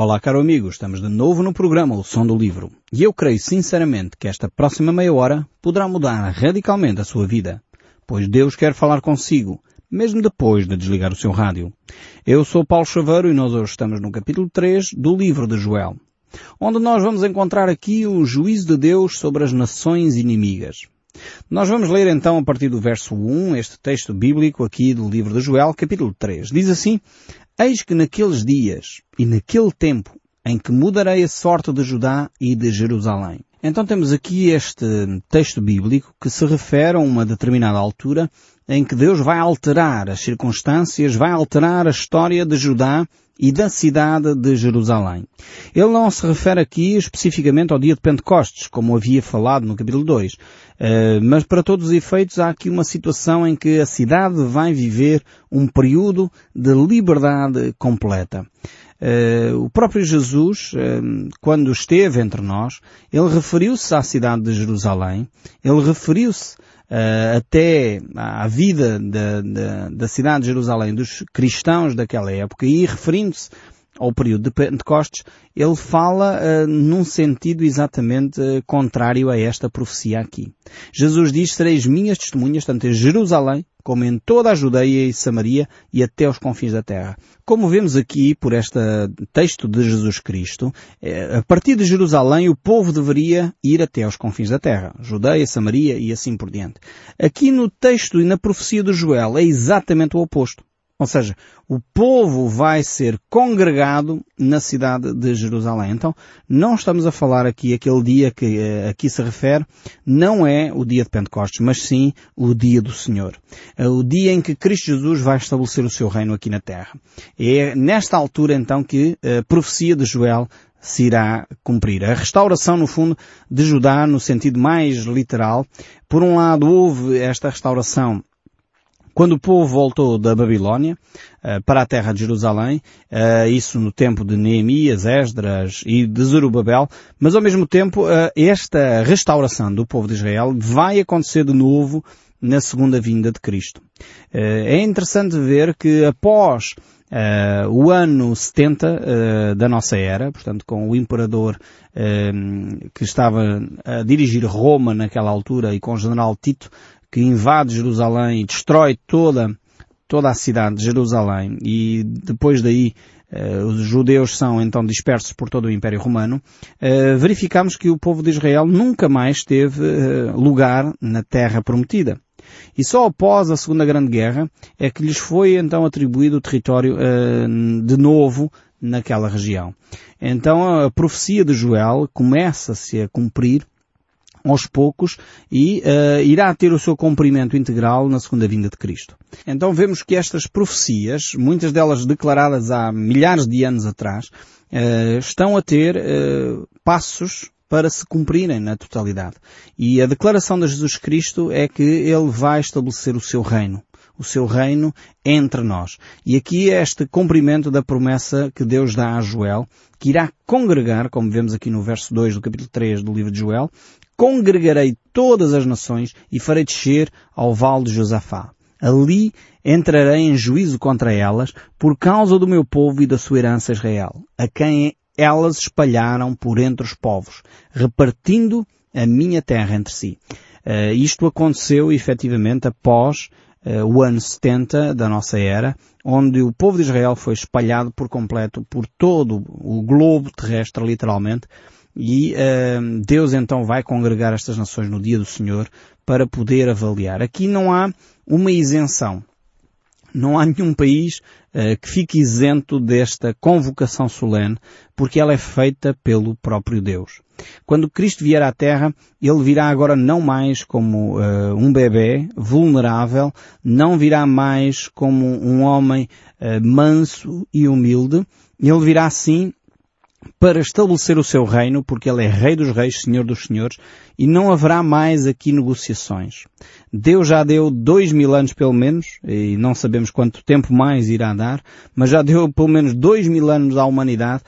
Olá, caro amigo, estamos de novo no programa O Som do Livro. E eu creio sinceramente que esta próxima meia hora poderá mudar radicalmente a sua vida, pois Deus quer falar consigo, mesmo depois de desligar o seu rádio. Eu sou Paulo Chaveiro e nós hoje estamos no capítulo 3 do livro de Joel, onde nós vamos encontrar aqui o juízo de Deus sobre as nações inimigas. Nós vamos ler então a partir do verso 1 este texto bíblico aqui do livro de Joel, capítulo 3. Diz assim, Eis que naqueles dias e naquele tempo em que mudarei a sorte de Judá e de Jerusalém. Então temos aqui este texto bíblico que se refere a uma determinada altura em que Deus vai alterar as circunstâncias, vai alterar a história de Judá e da cidade de Jerusalém. Ele não se refere aqui especificamente ao dia de Pentecostes, como havia falado no capítulo 2, eh, mas para todos os efeitos há aqui uma situação em que a cidade vai viver um período de liberdade completa. Uh, o próprio Jesus, uh, quando esteve entre nós, ele referiu-se à cidade de Jerusalém, ele referiu-se até à vida da, da, da cidade de Jerusalém dos cristãos daquela época e referindo-se ao período de Pentecostes, ele fala uh, num sentido exatamente uh, contrário a esta profecia aqui. Jesus diz, sereis minhas testemunhas, tanto em Jerusalém, como em toda a Judeia e Samaria e até aos confins da terra. Como vemos aqui por este texto de Jesus Cristo, eh, a partir de Jerusalém o povo deveria ir até aos confins da terra. Judeia, Samaria e assim por diante. Aqui no texto e na profecia de Joel é exatamente o oposto. Ou seja, o povo vai ser congregado na cidade de Jerusalém. Então, não estamos a falar aqui aquele dia que uh, aqui se refere, não é o dia de Pentecostes, mas sim o dia do Senhor. Uh, o dia em que Cristo Jesus vai estabelecer o seu reino aqui na terra. É nesta altura então que a profecia de Joel se irá cumprir. A restauração, no fundo, de Judá, no sentido mais literal, por um lado houve esta restauração quando o povo voltou da Babilónia uh, para a terra de Jerusalém, uh, isso no tempo de Neemias, Esdras e de Zerubabel, mas ao mesmo tempo uh, esta restauração do povo de Israel vai acontecer de novo na segunda vinda de Cristo. É interessante ver que após Uh, o ano 70 uh, da nossa era, portanto com o imperador uh, que estava a dirigir Roma naquela altura e com o general Tito, que invade Jerusalém e destrói toda, toda a cidade de Jerusalém e depois daí Uh, os judeus são então dispersos por todo o Império Romano, uh, verificamos que o povo de Israel nunca mais teve uh, lugar na Terra Prometida. E só após a Segunda Grande Guerra é que lhes foi então atribuído o território de novo naquela região. Então a profecia de Joel começa-se a cumprir aos poucos e uh, irá ter o seu cumprimento integral na segunda vinda de Cristo. Então vemos que estas profecias, muitas delas declaradas há milhares de anos atrás, uh, estão a ter uh, passos para se cumprirem na totalidade. E a declaração de Jesus Cristo é que Ele vai estabelecer o seu reino o seu reino entre nós. E aqui é este cumprimento da promessa que Deus dá a Joel, que irá congregar, como vemos aqui no verso 2 do capítulo 3 do livro de Joel, congregarei todas as nações e farei descer ao vale de Josafá. Ali entrarei em juízo contra elas por causa do meu povo e da sua herança Israel, a quem elas espalharam por entre os povos, repartindo a minha terra entre si. Uh, isto aconteceu efetivamente após o ano 70 da nossa era, onde o povo de Israel foi espalhado por completo por todo o globo terrestre, literalmente, e uh, Deus então vai congregar estas nações no dia do Senhor para poder avaliar. Aqui não há uma isenção. Não há nenhum país uh, que fique isento desta convocação solene, porque ela é feita pelo próprio Deus. Quando Cristo vier à Terra, Ele virá agora não mais como uh, um bebê vulnerável, não virá mais como um homem uh, manso e humilde, Ele virá sim para estabelecer o seu reino, porque ele é Rei dos Reis, Senhor dos Senhores, e não haverá mais aqui negociações. Deus já deu dois mil anos pelo menos, e não sabemos quanto tempo mais irá dar, mas já deu pelo menos dois mil anos à humanidade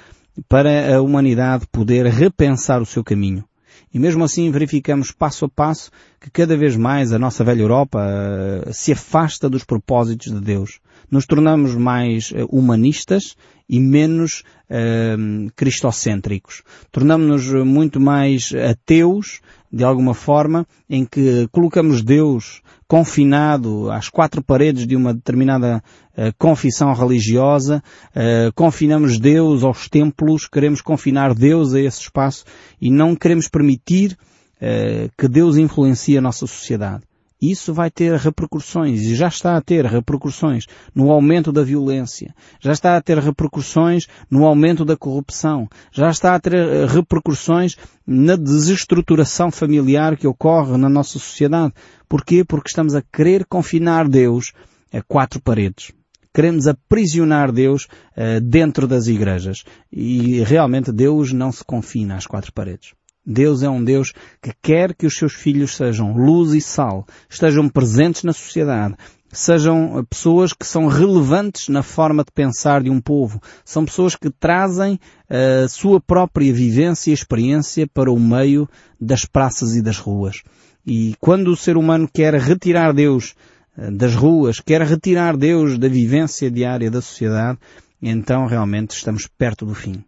para a humanidade poder repensar o seu caminho. E mesmo assim verificamos passo a passo que cada vez mais a nossa velha Europa uh, se afasta dos propósitos de Deus. Nos tornamos mais uh, humanistas e menos uh, cristocêntricos. Tornamos-nos muito mais ateus, de alguma forma, em que colocamos Deus confinado às quatro paredes de uma determinada uh, confissão religiosa, uh, confinamos Deus aos templos, queremos confinar Deus a esse espaço e não queremos permitir uh, que Deus influencie a nossa sociedade. Isso vai ter repercussões e já está a ter repercussões no aumento da violência, já está a ter repercussões no aumento da corrupção, já está a ter repercussões na desestruturação familiar que ocorre na nossa sociedade. Porquê? Porque estamos a querer confinar Deus a quatro paredes. Queremos aprisionar Deus uh, dentro das igrejas. E realmente Deus não se confina às quatro paredes. Deus é um Deus que quer que os seus filhos sejam luz e sal, estejam presentes na sociedade, sejam pessoas que são relevantes na forma de pensar de um povo. São pessoas que trazem a sua própria vivência e experiência para o meio das praças e das ruas. E quando o ser humano quer retirar Deus eh, das ruas, quer retirar Deus da vivência diária da sociedade, então realmente estamos perto do fim.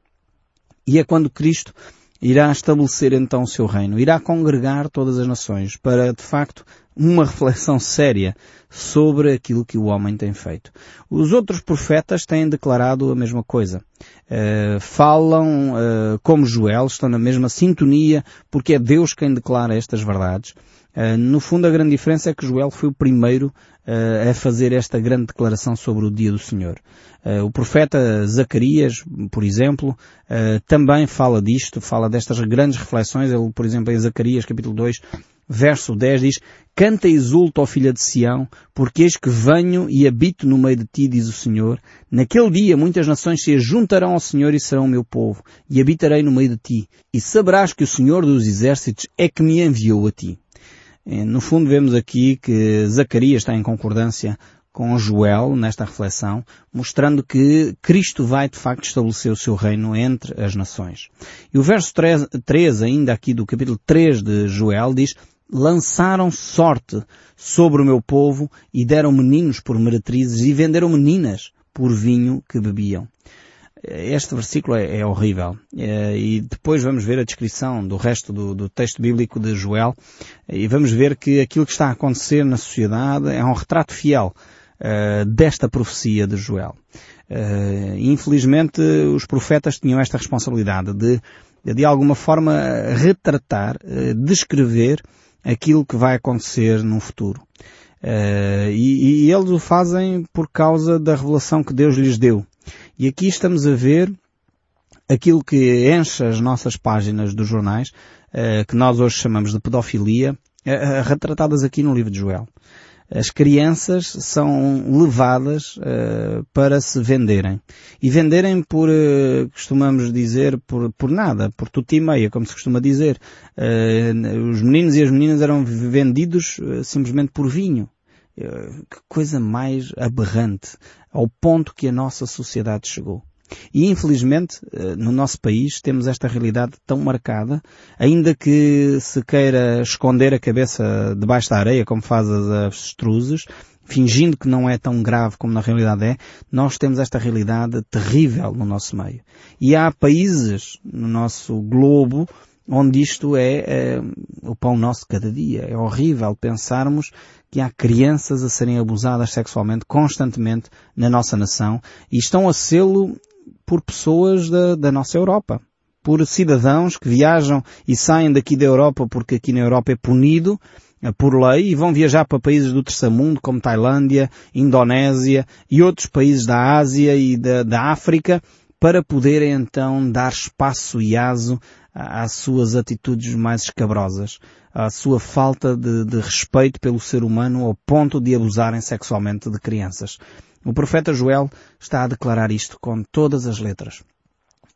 E é quando Cristo irá estabelecer então o seu reino, irá congregar todas as nações para, de facto, uma reflexão séria sobre aquilo que o homem tem feito. Os outros profetas têm declarado a mesma coisa. Uh, falam uh, como Joel, estão na mesma sintonia, porque é Deus quem declara estas verdades. Uh, no fundo, a grande diferença é que Joel foi o primeiro a fazer esta grande declaração sobre o dia do Senhor. o profeta Zacarias, por exemplo, também fala disto, fala destas grandes reflexões. Ele, por exemplo, em Zacarias capítulo 2, verso 10 diz, Canta e exulta, ó filha de Sião, porque eis que venho e habito no meio de ti, diz o Senhor. Naquele dia muitas nações se juntarão ao Senhor e serão meu povo, e habitarei no meio de ti. E saberás que o Senhor dos exércitos é que me enviou a ti. Eh, no fundo vemos aqui que Zacarias está em concordância com Joel nesta reflexão, mostrando que Cristo vai de facto estabelecer o seu reino entre as nações. E o verso 3, 3 ainda aqui do capítulo 3 de Joel diz, lançaram sorte sobre o meu povo e deram meninos por meretrizes e venderam meninas por vinho que bebiam. Este versículo é, é horrível. É, e depois vamos ver a descrição do resto do, do, texto bíblico de Joel e vamos ver que aquilo que está a acontecer na sociedade é um retrato fiel uh, desta profecia de Joel. Uh, infelizmente os profetas tinham esta responsabilidade de, de alguma forma retratar, uh, descrever aquilo que vai acontecer no futuro. E, e, eles o fazem por causa da revelação que Deus lhes deu. E aqui estamos a ver aquilo que enche as nossas páginas dos jornais, uh, que nós hoje chamamos de pedofilia, uh, retratadas aqui no livro de Joel as crianças são levadas uh, para se venderem. E venderem por, uh, costumamos dizer, por, por nada, por tudo e meia, como se costuma dizer. Uh, os meninos e as meninas eram vendidos simplesmente por vinho. Que coisa mais aberrante, ao ponto que a nossa sociedade chegou. E infelizmente, eh, no nosso país, temos esta realidade tão marcada, ainda que se queira esconder a cabeça debaixo da areia, como faz as avestruzes, fingindo que não é tão grave como na realidade é, nós temos esta realidade terrível no nosso meio. E há países no nosso globo onde isto é, é o pão nosso cada dia. É horrível pensarmos que há crianças a serem abusadas sexualmente constantemente na nossa nação e estão a sê-lo por pessoas da, da nossa Europa. Por cidadãos que viajam e saem daqui da Europa porque aqui na Europa é punido eh, por lei e vão viajar para países do terceiro mundo como Tailândia, Indonésia e outros países da Ásia e da, da África para poderem então dar espaço e aso às suas atitudes mais escabrosas, à sua falta de, de respeito pelo ser humano ao ponto de abusarem sexualmente de crianças. O profeta Joel está a declarar isto com todas as letras.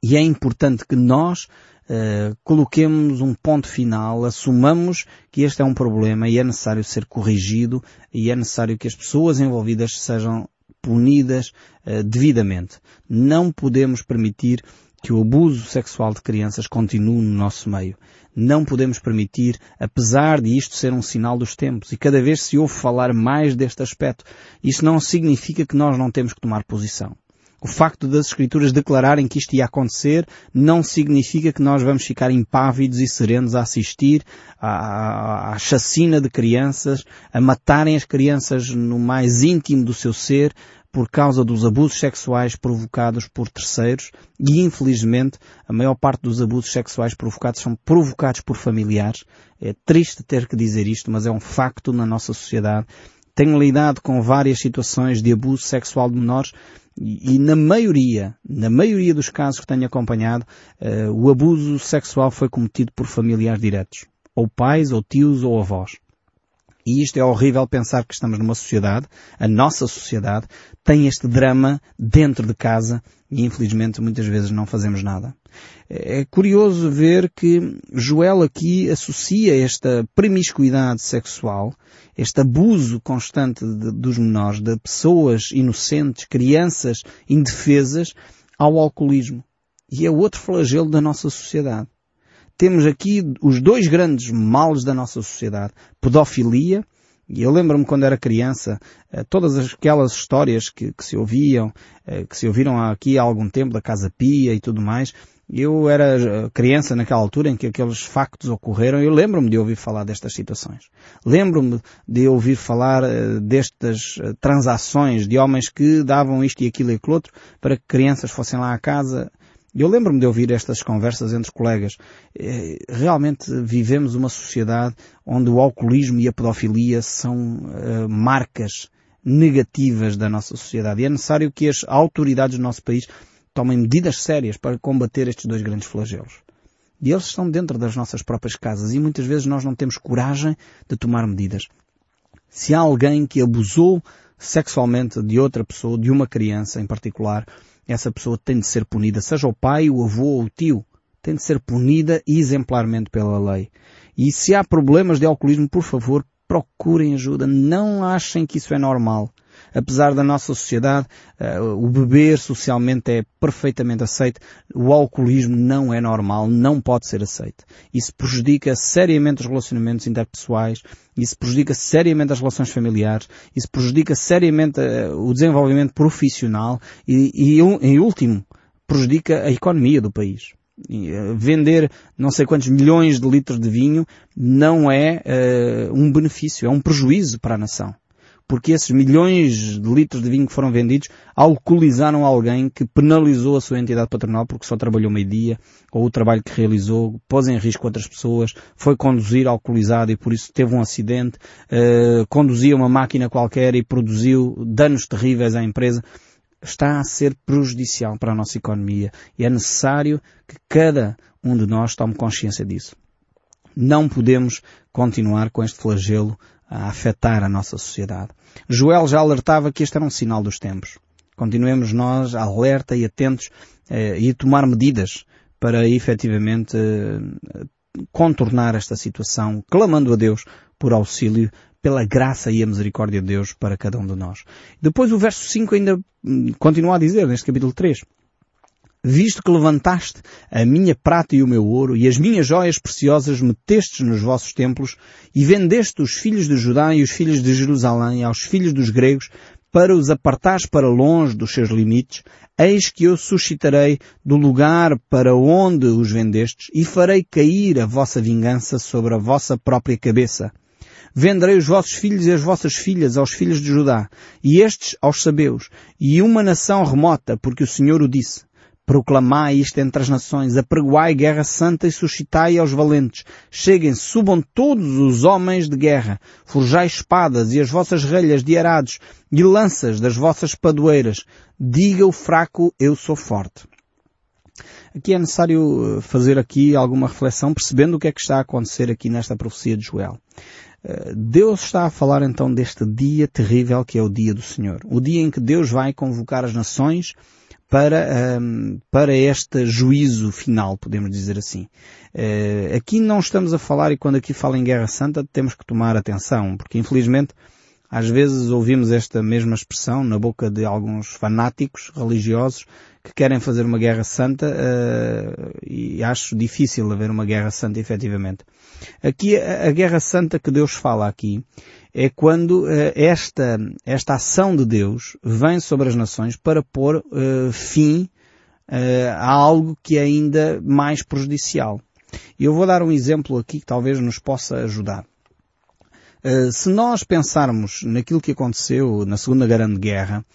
E é importante que nós uh, coloquemos um ponto final, assumamos que este é um problema e é necessário ser corrigido e é necessário que as pessoas envolvidas sejam punidas uh, devidamente. Não podemos permitir que o abuso sexual de crianças continue no nosso meio. Não podemos permitir, apesar de isto ser um sinal dos tempos, e cada vez se ouve falar mais deste aspecto, isso não significa que nós não temos que tomar posição. O facto das Escrituras declararem que isto ia acontecer não significa que nós vamos ficar impávidos e serenos a assistir à, à, chacina de crianças, a matarem as crianças no mais íntimo do seu ser, por causa dos abusos sexuais provocados por terceiros e, infelizmente, a maior parte dos abusos sexuais provocados são provocados por familiares. É triste ter que dizer isto, mas é um facto na nossa sociedade. Tenho lidado com várias situações de abuso sexual de menores e, e na maioria, na maioria dos casos que tenho acompanhado, uh, o abuso sexual foi cometido por familiares diretos. Ou pais, ou tios, ou avós. E isto é horrível pensar que estamos numa sociedade, a nossa sociedade, tem este drama dentro de casa e infelizmente muitas vezes não fazemos nada. É curioso ver que Joel aqui associa esta promiscuidade sexual, este abuso constante de, dos menores, de pessoas inocentes, crianças indefesas, ao alcoolismo. E é outro flagelo da nossa sociedade temos aqui os dois grandes males da nossa sociedade. Pedofilia, e eu lembro-me quando era criança, eh, todas aquelas histórias que, que, se ouviam, eh, que se ouviram aqui há algum tempo, da Casa Pia e tudo mais, eu era eh, criança naquela altura em que aqueles factos ocorreram, eu lembro-me de ouvir falar destas situações. Lembro-me de ouvir falar destas transações de homens que davam isto e aquilo e aquilo outro para que crianças fossem lá à casa eu lembro-me de ouvir estas conversas entre colegas. Eh, realmente vivemos uma sociedade onde o alcoolismo e a pedofilia são uh, marcas negativas da nossa sociedade. E é necessário que as autoridades do nosso país tomem medidas sérias para combater estes dois grandes flagelos. E eles estão dentro das nossas próprias casas e muitas vezes nós não temos coragem de tomar medidas. Se há alguém que abusou sexualmente de outra pessoa, de uma criança em particular, essa pessoa tem de ser punida, seja o pai, o avô ou o tio, tem de ser punida exemplarmente pela lei. E se há problemas de alcoolismo, por favor, procurem ajuda. Não achem que isso é normal. Apesar da nossa sociedade, uh, o beber socialmente é perfeitamente aceito, o alcoolismo não é normal, não pode ser aceito. Isso prejudica seriamente os relacionamentos interpessoais, isso prejudica seriamente as relações familiares, isso prejudica seriamente uh, o desenvolvimento profissional e, e, em último, prejudica a economia do país. Eh, vender não sei quantos milhões de litros de vinho não é uh, um benefício, é um prejuízo para a nação porque esses milhões de litros de vinho que foram vendidos alcoolizaram alguém que penalizou a sua entidade patronal porque só trabalhou meio-dia, ou o trabalho que realizou pôs em risco outras pessoas, foi conduzir alcoolizado e por isso teve um acidente, uh, conduzia uma máquina qualquer e produziu danos terríveis à empresa está a ser prejudicial para a nossa economia e é necessário que cada um de nós tome consciência disso. Não podemos continuar com este flagelo a afetar a nossa sociedade. Joel já alertava que este era um sinal dos tempos. Continuemos nós alerta e atentos eh, e tomar medidas para efetivamente eh, contornar esta situação, clamando a Deus por auxílio, pela graça e a misericórdia de Deus para cada um de nós. Depois o verso 5 ainda hum, continua a dizer, neste capítulo 3, visto que levantaste a minha prata e o meu ouro e as minhas joias preciosas metestes nos vossos templos e vendeste os filhos de Judá e os filhos de Jerusalém aos filhos dos gregos para os apartares para longe dos seus limites, eis que eu suscitarei do lugar para onde os vendestes e farei cair a vossa vingança sobre a vossa própria cabeça. Venderei os vossos filhos e as vossas filhas aos filhos de Judá, e estes aos sabeus, e uma nação remota, porque o Senhor o disse. Proclamai isto entre as nações, apregoai guerra santa e suscitai aos valentes. Cheguem, subam todos os homens de guerra, forjai espadas e as vossas relhas de arados e lanças das vossas padoeiras. Diga o fraco, eu sou forte. Aqui é necessário eh, fazer aqui alguma reflexão, percebendo o que é que está a acontecer aqui nesta profecia de Joel. Eh, Deus está a falar então deste dia terrível que é o dia do Senhor. O dia em que Deus vai convocar as nações para, um, para este juízo final, podemos dizer assim. Uh, aqui não estamos a falar, e quando aqui fala em Guerra Santa, temos que tomar atenção, porque infelizmente às vezes ouvimos esta mesma expressão na boca de alguns fanáticos religiosos que querem fazer uma guerra santa uh, e acho difícil haver uma guerra santa efetivamente. Aqui a, a guerra santa que Deus fala aqui é quando uh, esta, esta ação de Deus vem sobre as nações para pôr uh, fim a algo que é ainda mais prejudicial. E eu vou dar um exemplo aqui que talvez nos possa ajudar. Uh, se nós pensarmos naquilo que aconteceu na Segunda Grande Guerra,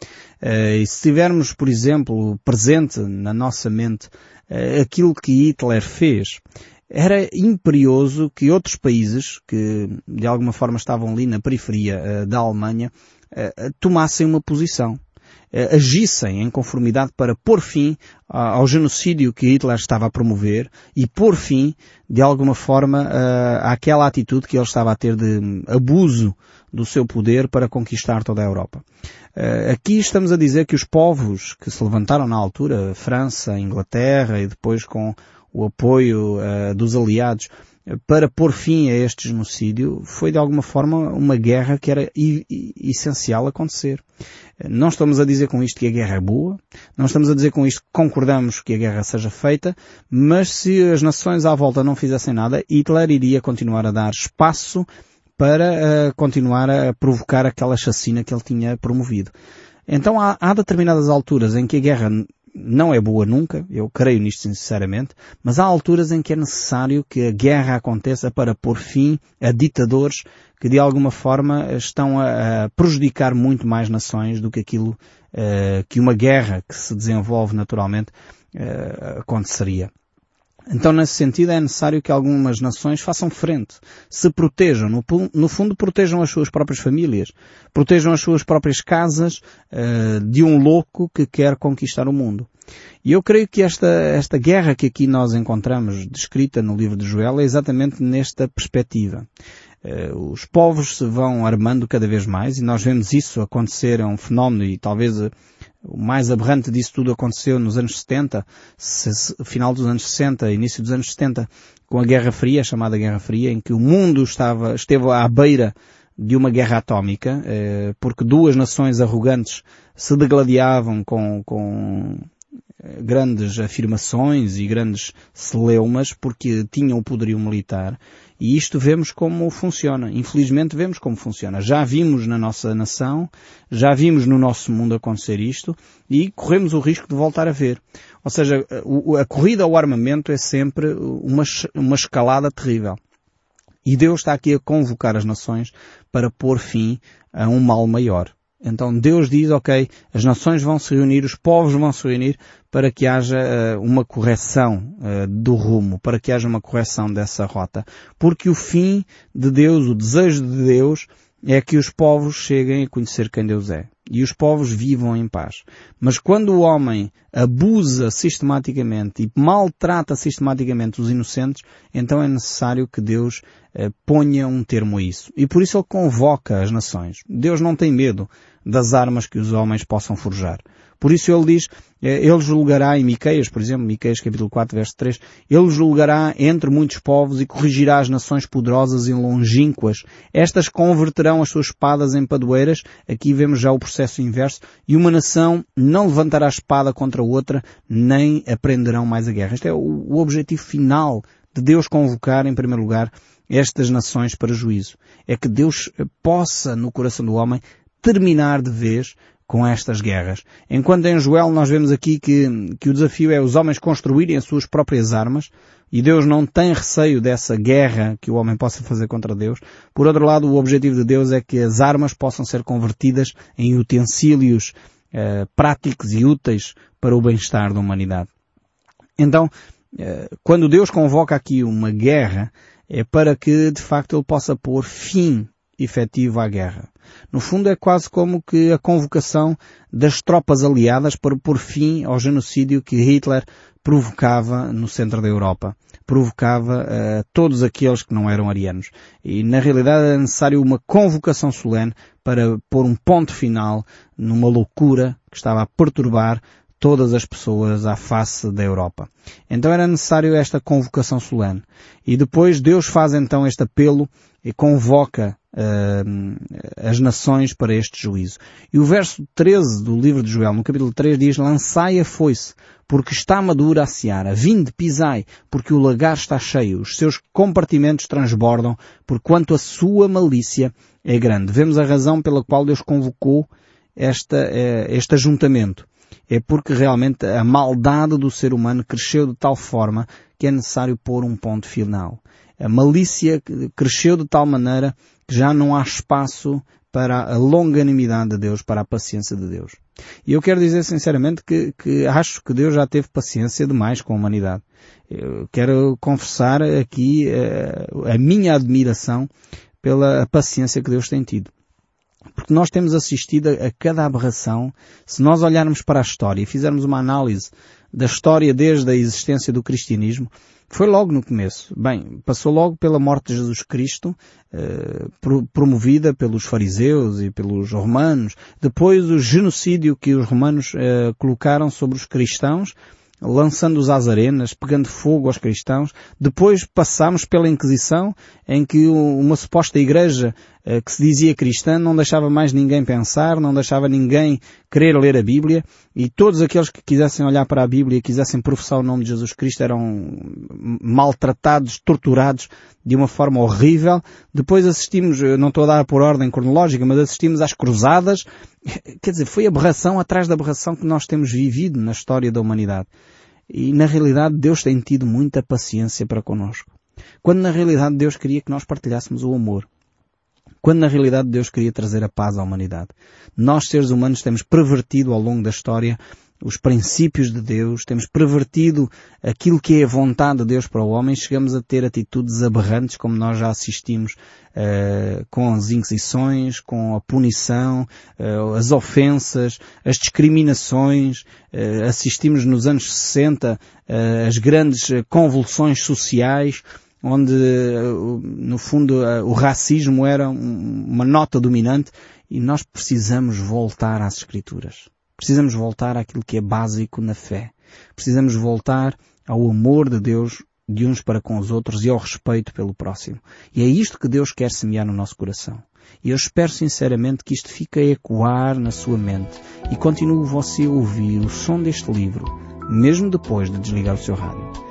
uh, e se tivermos, por exemplo, presente na nossa mente uh, aquilo que Hitler fez, era imperioso que outros países, que de alguma forma estavam ali na periferia da Alemanha, tomassem uma posição. Eh, agissem em conformidade para pôr fim ao genocídio que Hitler estava a promover e pôr fim, de alguma forma, eh, àquela atitude que ele estava a ter de abuso do seu poder para conquistar toda a Europa. Eh, aqui estamos a dizer que os povos que se levantaram na altura, França, Inglaterra e depois com o apoio dos aliados, para pôr fim a este genocídio foi de alguma forma uma guerra que era essencial acontecer. Não estamos a dizer com isto que a guerra é boa, não estamos a dizer com isto que concordamos que a guerra seja feita, mas se as nações à volta não fizessem nada, Hitler iria continuar a dar espaço para uh, continuar a provocar aquela chacina que ele tinha promovido. Então há, há determinadas alturas em que a guerra não é boa nunca, eu creio nisto sinceramente, mas há alturas em que é necessário que a guerra aconteça para pôr fim a ditadores que de alguma forma estão a, a prejudicar muito mais nações do que aquilo uh, que uma guerra que se desenvolve naturalmente uh, aconteceria. Então, nesse sentido, é necessário que algumas nações façam frente, se protejam, no, no fundo protejam as suas próprias famílias, protejam as suas próprias casas uh, de um louco que quer conquistar o mundo. E eu creio que esta, esta guerra que aqui nós encontramos descrita no livro de Joel é exatamente nesta perspectiva. Uh, os povos se vão armando cada vez mais e nós vemos isso acontecer, é um fenómeno e talvez o mais aberrante disso tudo aconteceu nos anos 70, final dos anos 60, início dos anos 70, com a Guerra Fria, a chamada Guerra Fria, em que o mundo estava, esteve à beira de uma guerra atómica, eh, porque duas nações arrogantes se degladiavam com, com eh, grandes afirmações e grandes celeumas porque tinham o poderio militar e isto vemos como funciona. Infelizmente vemos como funciona. Já vimos na nossa nação, já vimos no nosso mundo acontecer isto e corremos o risco de voltar a ver. Ou seja, a corrida ao armamento é sempre uma, uma escalada terrível. E Deus está aqui a convocar as nações para pôr fim a um mal maior. Então Deus diz, ok, as nações vão se reunir, os povos vão se reunir para que haja uh, uma correção uh, do rumo, para que haja uma correção dessa rota. Porque o fim de Deus, o desejo de Deus, é que os povos cheguem a conhecer quem Deus é. E os povos vivam em paz. Mas quando o homem abusa sistematicamente e maltrata sistematicamente os inocentes, então é necessário que Deus ponha um termo a isso. E por isso ele convoca as nações. Deus não tem medo das armas que os homens possam forjar. Por isso ele diz, eh, ele julgará em Miqueias, por exemplo, Miqueias capítulo 4, verso 3, ele julgará entre muitos povos e corrigirá as nações poderosas e longínquas. Estas converterão as suas espadas em padoeiras. Aqui vemos já o processo inverso. E uma nação não levantará espada contra outra, nem aprenderão mais a guerra. Este é o objetivo final de Deus convocar, em primeiro lugar, estas nações para juízo. É que Deus possa, no coração do homem, terminar de vez com estas guerras. Enquanto em Joel nós vemos aqui que, que o desafio é os homens construírem as suas próprias armas, e Deus não tem receio dessa guerra que o homem possa fazer contra Deus. Por outro lado, o objetivo de Deus é que as armas possam ser convertidas em utensílios eh, práticos e úteis para o bem-estar da humanidade. Então, eh, quando Deus convoca aqui uma guerra, é para que de facto ele possa pôr fim efetivo à guerra. No fundo é quase como que a convocação das tropas aliadas para pôr fim ao genocídio que Hitler provocava no centro da Europa. Provocava uh, todos aqueles que não eram arianos. E na realidade era necessário uma convocação solene para pôr um ponto final numa loucura que estava a perturbar todas as pessoas à face da Europa. Então era necessário esta convocação solene. E depois Deus faz então este apelo e convoca uh, as nações para este juízo. E o verso 13 do livro de Joel, no capítulo 3, diz, lançai a foice, porque está madura a seara. Vinde, pisai, porque o lagar está cheio. Os seus compartimentos transbordam, porquanto a sua malícia é grande. Vemos a razão pela qual Deus convocou esta, eh, este ajuntamento. É porque realmente a maldade do ser humano cresceu de tal forma que é necessário pôr um ponto final. A malícia cresceu de tal maneira que já não há espaço para a longanimidade de Deus, para a paciência de Deus. E eu quero dizer sinceramente que, que acho que Deus já teve paciência demais com a humanidade. Eu quero confessar aqui uh, a minha admiração pela paciência que Deus tem tido. Porque nós temos assistido a, cada aberração, se nós olharmos para a história e fizermos uma análise da história desde a existência do cristianismo, foi logo no começo. Bem, passou logo pela morte de Jesus Cristo, eh, promovida pelos fariseus e pelos romanos. Depois o genocídio que os romanos eh, colocaram sobre os cristãos, lançando-os às arenas, pegando fogo aos cristãos. Depois passámos pela Inquisição, em que uma suposta igreja que se dizia cristã não deixava mais ninguém pensar, não deixava ninguém querer ler a Bíblia, e todos aqueles que quisessem olhar para a Bíblia e quisessem professar o nome de Jesus Cristo eram maltratados, torturados de uma forma horrível. Depois assistimos, não estou a dar por ordem cronológica, mas assistimos às cruzadas. Quer dizer, foi aberração atrás da aberração que nós temos vivido na história da humanidade. E na realidade Deus tem tido muita paciência para connosco. Quando na realidade Deus queria que nós partilhássemos o amor. Quando na realidade Deus queria trazer a paz à humanidade. Nós seres humanos temos pervertido ao longo da história os princípios de Deus, temos pervertido aquilo que é a vontade de Deus para o homem, chegamos a ter atitudes aberrantes, como nós já assistimos uh, com as inquisições, com a punição, uh, as ofensas, as discriminações, uh, assistimos nos anos 60 as grandes convulsões sociais, onde no fundo o racismo era uma nota dominante e nós precisamos voltar às escrituras. Precisamos voltar àquilo que é básico na fé. Precisamos voltar ao amor de Deus de uns para com os outros e ao respeito pelo próximo. E é isto que Deus quer semear no nosso coração. E eu espero sinceramente que isto fique a ecoar na sua mente e continue você a ouvir o som deste livro, mesmo depois de desligar o seu rádio.